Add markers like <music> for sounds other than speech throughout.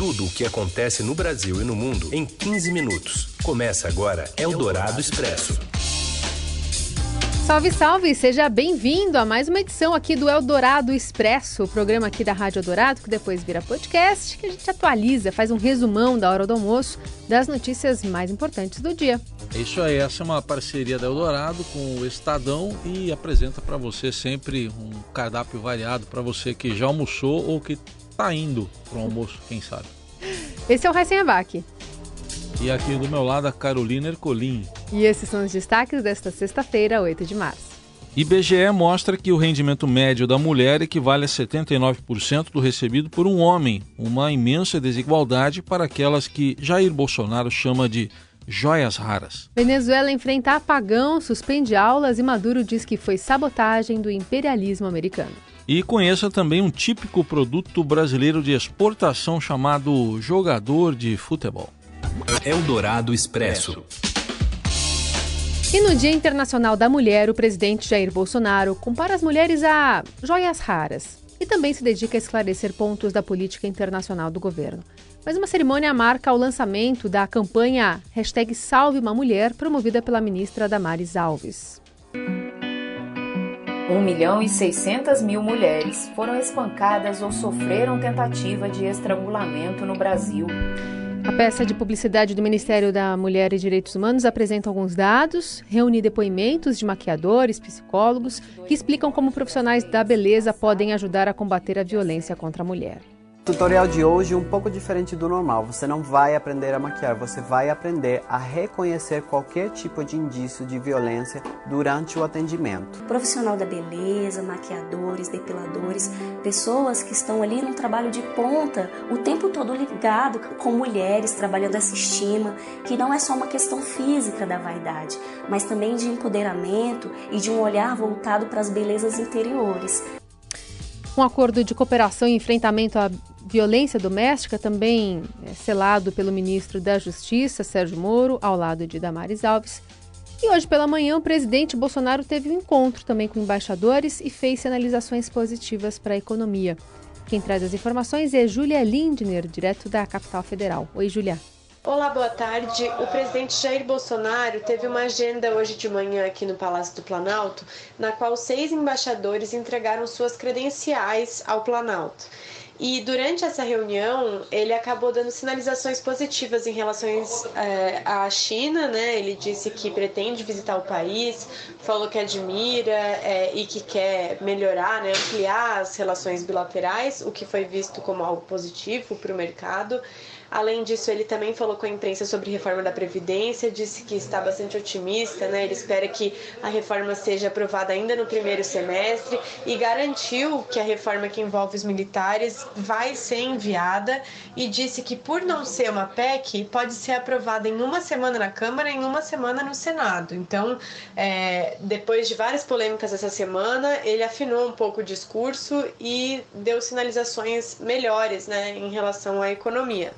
Tudo o que acontece no Brasil e no mundo em 15 minutos. Começa agora Eldorado Expresso. Salve, salve! Seja bem-vindo a mais uma edição aqui do Eldorado Expresso, o programa aqui da Rádio Eldorado, que depois vira podcast, que a gente atualiza, faz um resumão da hora do almoço das notícias mais importantes do dia. É isso aí, essa é uma parceria da Eldorado com o Estadão e apresenta para você sempre um cardápio variado para você que já almoçou ou que está indo para o almoço, quem sabe. Esse é o Raíssen Abac. E aqui do meu lado a Carolina Ercolim. E esses são os destaques desta sexta-feira, 8 de março. IBGE mostra que o rendimento médio da mulher equivale a 79% do recebido por um homem, uma imensa desigualdade para aquelas que Jair Bolsonaro chama de joias raras. Venezuela enfrenta apagão, suspende aulas e Maduro diz que foi sabotagem do imperialismo americano. E conheça também um típico produto brasileiro de exportação chamado jogador de futebol. Eldorado Expresso. E no Dia Internacional da Mulher, o presidente Jair Bolsonaro compara as mulheres a joias raras e também se dedica a esclarecer pontos da política internacional do governo. Mas uma cerimônia marca o lançamento da campanha hashtag Salve uma Mulher, promovida pela ministra Damares Alves. 1 milhão e 600 mil mulheres foram espancadas ou sofreram tentativa de estrangulamento no Brasil. A peça de publicidade do Ministério da Mulher e Direitos Humanos apresenta alguns dados, reúne depoimentos de maquiadores, psicólogos, que explicam como profissionais da beleza podem ajudar a combater a violência contra a mulher. O tutorial de hoje é um pouco diferente do normal. Você não vai aprender a maquiar, você vai aprender a reconhecer qualquer tipo de indício de violência durante o atendimento. Profissional da beleza, maquiadores, depiladores, pessoas que estão ali no trabalho de ponta, o tempo todo ligado com mulheres, trabalhando essa estima, que não é só uma questão física da vaidade, mas também de empoderamento e de um olhar voltado para as belezas interiores. Um acordo de cooperação e enfrentamento à violência doméstica, também é, selado pelo ministro da Justiça, Sérgio Moro, ao lado de Damares Alves. E hoje pela manhã, o presidente Bolsonaro teve um encontro também com embaixadores e fez sinalizações positivas para a economia. Quem traz as informações é Júlia Lindner, direto da capital federal. Oi, Júlia. Olá, boa tarde. O presidente Jair Bolsonaro teve uma agenda hoje de manhã aqui no Palácio do Planalto, na qual seis embaixadores entregaram suas credenciais ao Planalto. E durante essa reunião, ele acabou dando sinalizações positivas em relação é, à China, né? Ele disse que pretende visitar o país, falou que admira é, e que quer melhorar, né? ampliar as relações bilaterais, o que foi visto como algo positivo para o mercado. Além disso, ele também falou com a imprensa sobre reforma da Previdência, disse que está bastante otimista, né? Ele espera que a reforma seja aprovada ainda no primeiro semestre e garantiu que a reforma que envolve os militares vai ser enviada e disse que, por não ser uma PEC, pode ser aprovada em uma semana na Câmara e em uma semana no Senado. Então, é, depois de várias polêmicas essa semana, ele afinou um pouco o discurso e deu sinalizações melhores né, em relação à economia.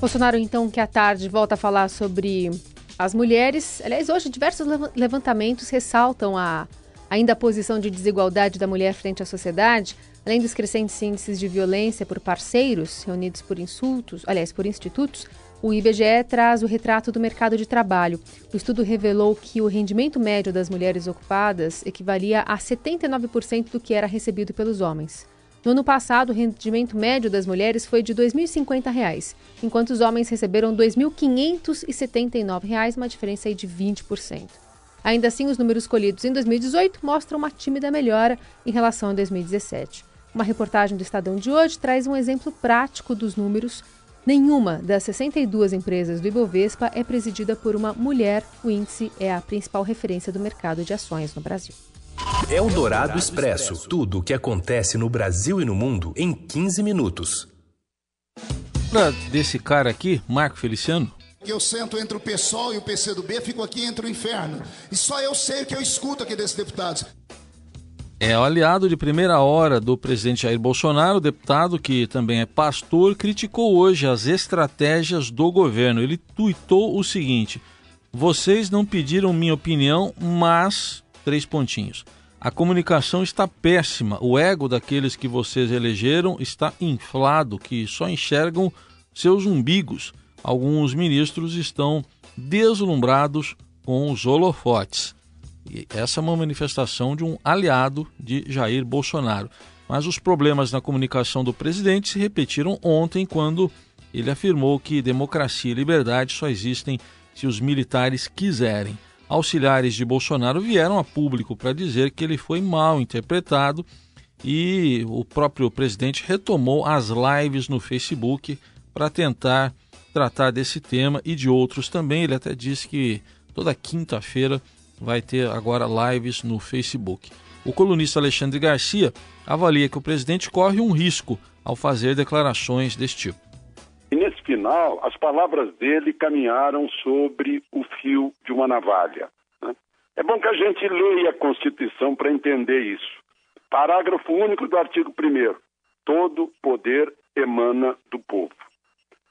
Bolsonaro, então, que à tarde volta a falar sobre as mulheres. Aliás, hoje diversos levantamentos ressaltam a ainda a posição de desigualdade da mulher frente à sociedade, além dos crescentes índices de violência por parceiros reunidos por insultos, aliás, por institutos. O IBGE traz o retrato do mercado de trabalho. O estudo revelou que o rendimento médio das mulheres ocupadas equivalia a 79% do que era recebido pelos homens. No ano passado, o rendimento médio das mulheres foi de R$ 2.050, enquanto os homens receberam R$ 2.579, uma diferença de 20%. Ainda assim, os números colhidos em 2018 mostram uma tímida melhora em relação a 2017. Uma reportagem do Estadão de hoje traz um exemplo prático dos números. Nenhuma das 62 empresas do Ibovespa é presidida por uma mulher. O índice é a principal referência do mercado de ações no Brasil. Eldorado Expresso. Tudo o que acontece no Brasil e no mundo em 15 minutos. Pra desse cara aqui, Marco Feliciano, que eu sento entre o PSOL e o PCdoB, fico aqui entre o inferno. E só eu sei o que eu escuto aqui desses deputados. É o aliado de primeira hora do presidente Jair Bolsonaro, deputado que também é pastor, criticou hoje as estratégias do governo. Ele tuitou o seguinte: Vocês não pediram minha opinião, mas três pontinhos. A comunicação está péssima. O ego daqueles que vocês elegeram está inflado, que só enxergam seus umbigos. Alguns ministros estão deslumbrados com os holofotes. E essa é uma manifestação de um aliado de Jair Bolsonaro. Mas os problemas na comunicação do presidente se repetiram ontem, quando ele afirmou que democracia e liberdade só existem se os militares quiserem. Auxiliares de Bolsonaro vieram a público para dizer que ele foi mal interpretado e o próprio presidente retomou as lives no Facebook para tentar tratar desse tema e de outros também. Ele até disse que toda quinta-feira vai ter agora lives no Facebook. O colunista Alexandre Garcia avalia que o presidente corre um risco ao fazer declarações desse tipo. E nesse final, as palavras dele caminharam sobre o fio de uma navalha. Né? É bom que a gente leia a Constituição para entender isso. Parágrafo único do artigo 1. Todo poder emana do povo.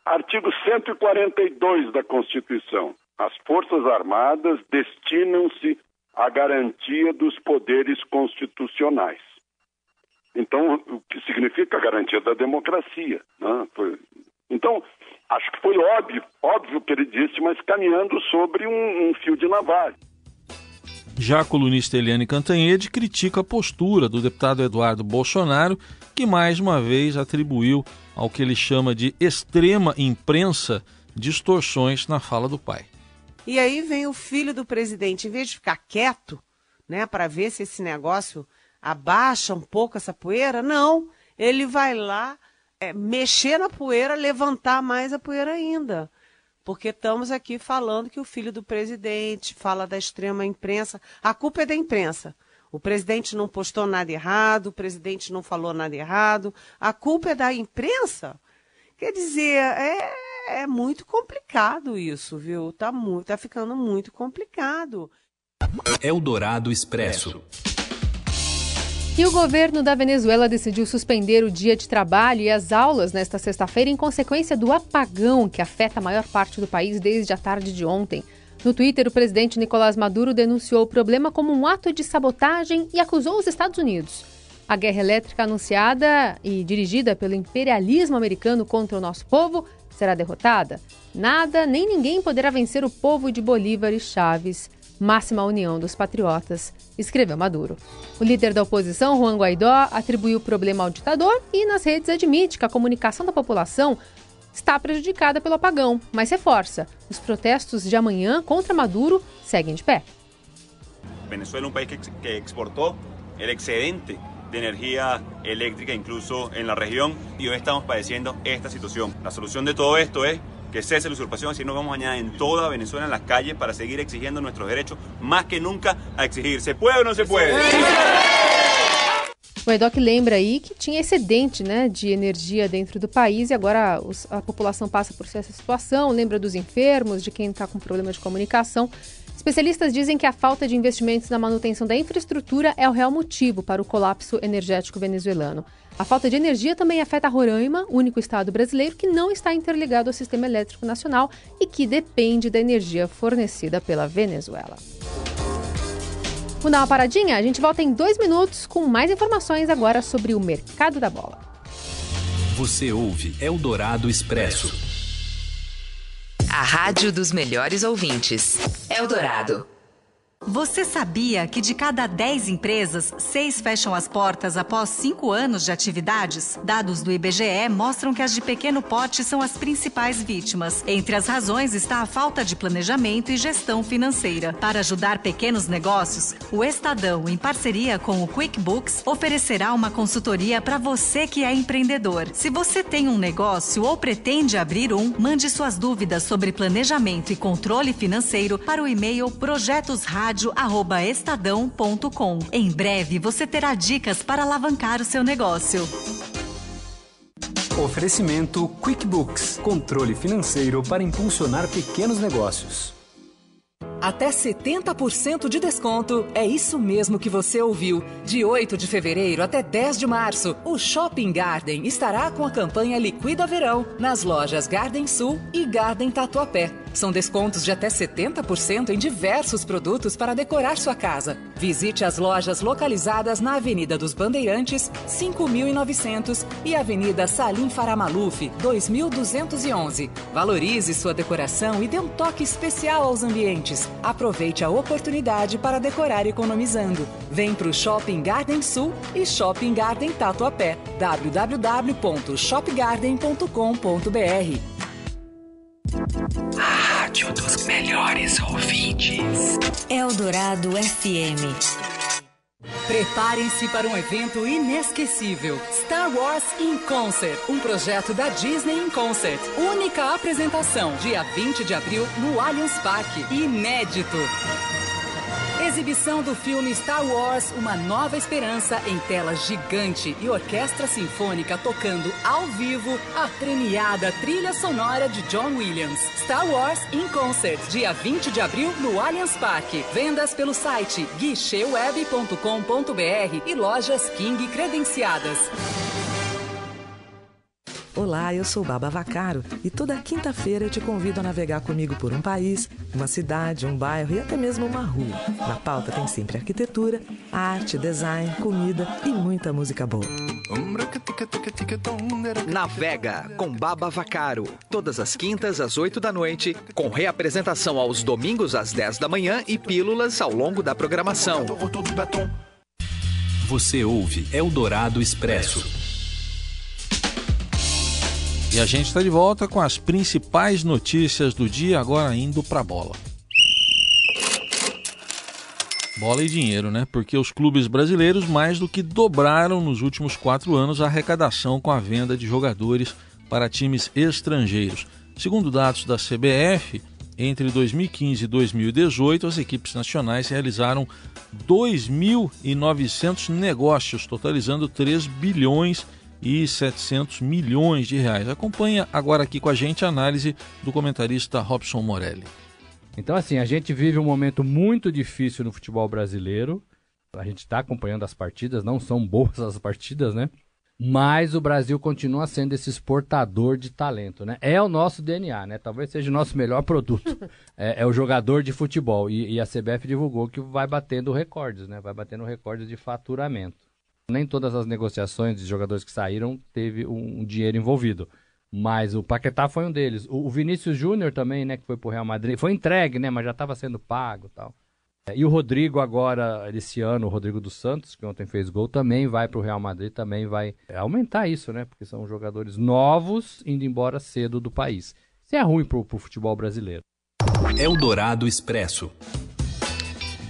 Artigo 142 da Constituição. As Forças Armadas destinam-se à garantia dos poderes constitucionais. Então, o que significa a garantia da democracia. Né? Foi... Então, acho que foi óbvio, óbvio que ele disse, mas caminhando sobre um, um fio de navalha. Já a colunista Eliane Cantanhede critica a postura do deputado Eduardo Bolsonaro, que mais uma vez atribuiu ao que ele chama de extrema imprensa distorções na fala do pai. E aí vem o filho do presidente, em vez de ficar quieto, né, para ver se esse negócio abaixa um pouco essa poeira, não, ele vai lá é, mexer na poeira, levantar mais a poeira ainda. Porque estamos aqui falando que o filho do presidente fala da extrema imprensa. A culpa é da imprensa. O presidente não postou nada errado, o presidente não falou nada errado. A culpa é da imprensa? Quer dizer, é, é muito complicado isso, viu? Tá, muito, tá ficando muito complicado. Eldorado Expresso. E o governo da Venezuela decidiu suspender o dia de trabalho e as aulas nesta sexta-feira em consequência do apagão que afeta a maior parte do país desde a tarde de ontem. No Twitter, o presidente Nicolás Maduro denunciou o problema como um ato de sabotagem e acusou os Estados Unidos. A guerra elétrica anunciada e dirigida pelo imperialismo americano contra o nosso povo será derrotada? Nada nem ninguém poderá vencer o povo de Bolívar e Chaves. Máxima união dos patriotas, escreveu Maduro. O líder da oposição, Juan Guaidó, atribuiu o problema ao ditador e nas redes admite que a comunicação da população está prejudicada pelo apagão, mas reforça: os protestos de amanhã contra Maduro seguem de pé. Venezuela é um país que, exportou o excedente de energía eléctrica incluso en la región y hoy estamos padeciendo esta situación. La solución de todo esto es que cese la usurpación, así nos vamos mañana en toda Venezuela en las calles para seguir exigiendo nuestros derechos, más que nunca a exigir. ¿Se puede o no se puede? O EDOC lembra aí que tinha excedente né, de energia dentro do país e agora os, a população passa por essa situação, lembra dos enfermos, de quem está com problema de comunicação. Especialistas dizem que a falta de investimentos na manutenção da infraestrutura é o real motivo para o colapso energético venezuelano. A falta de energia também afeta Roraima, único estado brasileiro que não está interligado ao sistema elétrico nacional e que depende da energia fornecida pela Venezuela. Vamos dar uma paradinha? A gente volta em dois minutos com mais informações agora sobre o mercado da bola. Você ouve Eldorado Expresso. A rádio dos melhores ouvintes. Eldorado. Você sabia que de cada 10 empresas, 6 fecham as portas após 5 anos de atividades? Dados do IBGE mostram que as de pequeno porte são as principais vítimas. Entre as razões está a falta de planejamento e gestão financeira. Para ajudar pequenos negócios, o Estadão, em parceria com o QuickBooks, oferecerá uma consultoria para você que é empreendedor. Se você tem um negócio ou pretende abrir um, mande suas dúvidas sobre planejamento e controle financeiro para o e-mail projetosrádio rádio@estadão.com. Em breve você terá dicas para alavancar o seu negócio. Oferecimento QuickBooks, controle financeiro para impulsionar pequenos negócios. Até 70% de desconto. É isso mesmo que você ouviu. De 8 de fevereiro até 10 de março, o Shopping Garden estará com a campanha Liquida Verão nas lojas Garden Sul e Garden Tatuapé. São descontos de até 70% em diversos produtos para decorar sua casa. Visite as lojas localizadas na Avenida dos Bandeirantes, 5900 e Avenida Salim Faramaluf, 2211. Valorize sua decoração e dê um toque especial aos ambientes. Aproveite a oportunidade para decorar economizando. Vem para o Shopping Garden Sul e Shopping Garden Tatuapé. www.shopgarden.com.br A rádio dos melhores ouvintes. Eldorado FM. Preparem-se para um evento inesquecível. Star Wars in Concert, um projeto da Disney in Concert. Única apresentação, dia 20 de abril, no Allianz Parque. Inédito. Exibição do filme Star Wars Uma Nova Esperança em tela gigante e orquestra sinfônica tocando ao vivo a premiada trilha sonora de John Williams. Star Wars in Concert, dia 20 de abril no Allianz Parque. Vendas pelo site guicheweb.com.br e lojas King credenciadas. Olá, eu sou Baba Vacaro e toda quinta-feira eu te convido a navegar comigo por um país, uma cidade, um bairro e até mesmo uma rua. Na pauta tem sempre arquitetura, arte, design, comida e muita música boa. Navega com Baba Vacaro, todas as quintas às 8 da noite, com reapresentação aos domingos às 10 da manhã e pílulas ao longo da programação. Você ouve Eldorado Expresso. E a gente está de volta com as principais notícias do dia, agora indo para a bola. Bola e dinheiro, né? Porque os clubes brasileiros mais do que dobraram nos últimos quatro anos a arrecadação com a venda de jogadores para times estrangeiros. Segundo dados da CBF, entre 2015 e 2018, as equipes nacionais realizaram 2.900 negócios, totalizando 3 bilhões e 700 milhões de reais. Acompanha agora aqui com a gente a análise do comentarista Robson Morelli. Então, assim, a gente vive um momento muito difícil no futebol brasileiro. A gente está acompanhando as partidas, não são boas as partidas, né? Mas o Brasil continua sendo esse exportador de talento, né? É o nosso DNA, né? Talvez seja o nosso melhor produto. <laughs> É, é o jogador de futebol. E, e a CBF divulgou que vai batendo recordes, né? Vai batendo recordes de faturamento. Nem todas as negociações de jogadores que saíram teve um, dinheiro envolvido. Mas o Paquetá foi um deles. O, o Vinícius Júnior também, né, que foi pro Real Madrid, foi entregue, né, mas já estava sendo pago, tal. E o Rodrigo agora, esse ano, o Rodrigo dos Santos, que ontem fez gol, também vai para o Real Madrid, também vai aumentar isso, né? Porque são jogadores novos indo embora cedo do país. Isso é ruim para o futebol brasileiro. Eldorado Expresso.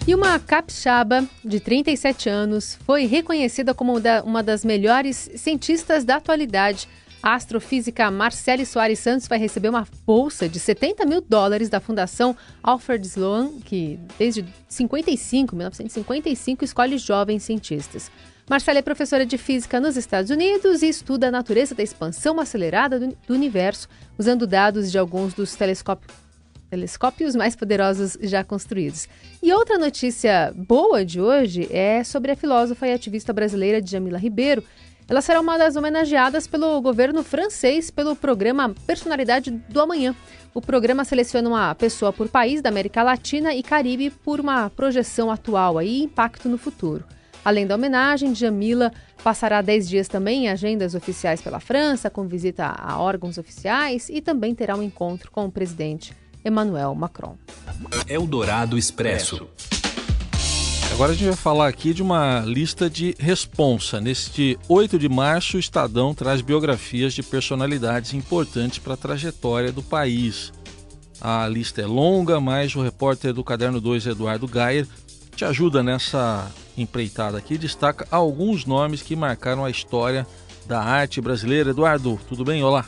E uma capixaba de 37 anos foi reconhecida como uma das melhores cientistas da atualidade. A astrofísica Marcele Soares Santos vai receber uma bolsa de 70 mil dólares da Fundação Alfred Sloan, que desde 55, 1955 escolhe jovens cientistas. Marcela é professora de física nos Estados Unidos e estuda a natureza da expansão acelerada do, do universo, usando dados de alguns dos telescópios telescópios mais poderosos já construídos. E outra notícia boa de hoje é sobre a filósofa e ativista brasileira Djamila Ribeiro. Ela será uma das homenageadas pelo governo francês pelo programa Personalidade do Amanhã. O programa seleciona uma pessoa por país da América Latina e Caribe por uma projeção atual e impacto no futuro. Além da homenagem, Jamila passará 10 dias também em agendas oficiais pela França, com visita a órgãos oficiais e também terá um encontro com o presidente Emmanuel Macron. Eldorado Expresso. Agora a gente vai falar aqui de uma lista de responsa. Neste 8 de março, o Estadão traz biografias de personalidades importantes para a trajetória do país. A lista é longa, mas o repórter do Caderno 2, Eduardo Gayer, te ajuda nessa empreitada aqui. Destaca alguns nomes que marcaram a história da arte brasileira. Eduardo, tudo bem? Olá.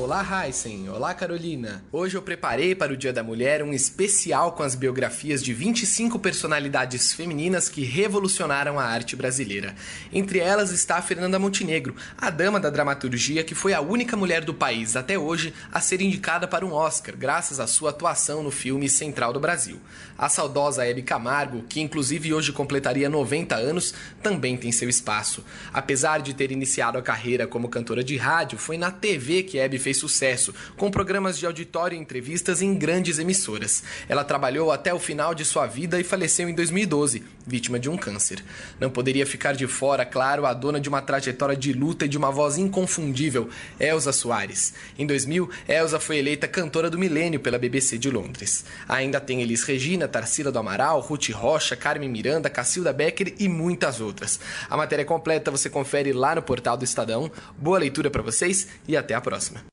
Olá, Heisen. Olá, Carolina. Hoje eu preparei para o Dia da Mulher um especial com as biografias de 25 personalidades femininas que revolucionaram a arte brasileira. Entre elas está a Fernanda Montenegro, a dama da dramaturgia que foi a única mulher do país até hoje a ser indicada para um Oscar, graças à sua atuação no filme Central do Brasil. A saudosa Hebe Camargo, que inclusive hoje completaria 90 anos, também tem seu espaço. Apesar de ter iniciado a carreira como cantora de rádio, foi na TV que Hebe web fez sucesso, com programas de auditório e entrevistas em grandes emissoras. Ela trabalhou até o final de sua vida e faleceu em 2012, vítima de um câncer. Não poderia ficar de fora, claro, a dona de uma trajetória de luta e de uma voz inconfundível, Elza Soares. Em 2000, Elza foi eleita cantora do milênio pela BBC de Londres. Ainda tem Elis Regina, Tarsila do Amaral, Ruth Rocha, Carmen Miranda, Cacilda Becker e muitas outras. A matéria completa você confere lá no portal do Estadão. Boa leitura para vocês e até a próxima.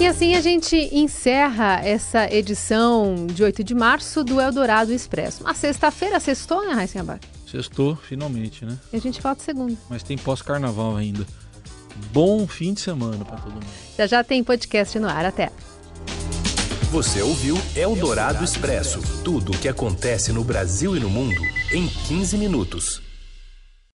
E assim a gente encerra essa edição de 8 de março do Eldorado Expresso. Na sexta-feira, sextou, né, Raíssa Abac? Sextou, finalmente, né? E a gente volta segunda. Mas tem pós-carnaval ainda. Bom fim de semana para todo mundo. Já já tem podcast no ar. Até. Você ouviu Eldorado Expresso tudo o que acontece no Brasil e no mundo em 15 minutos.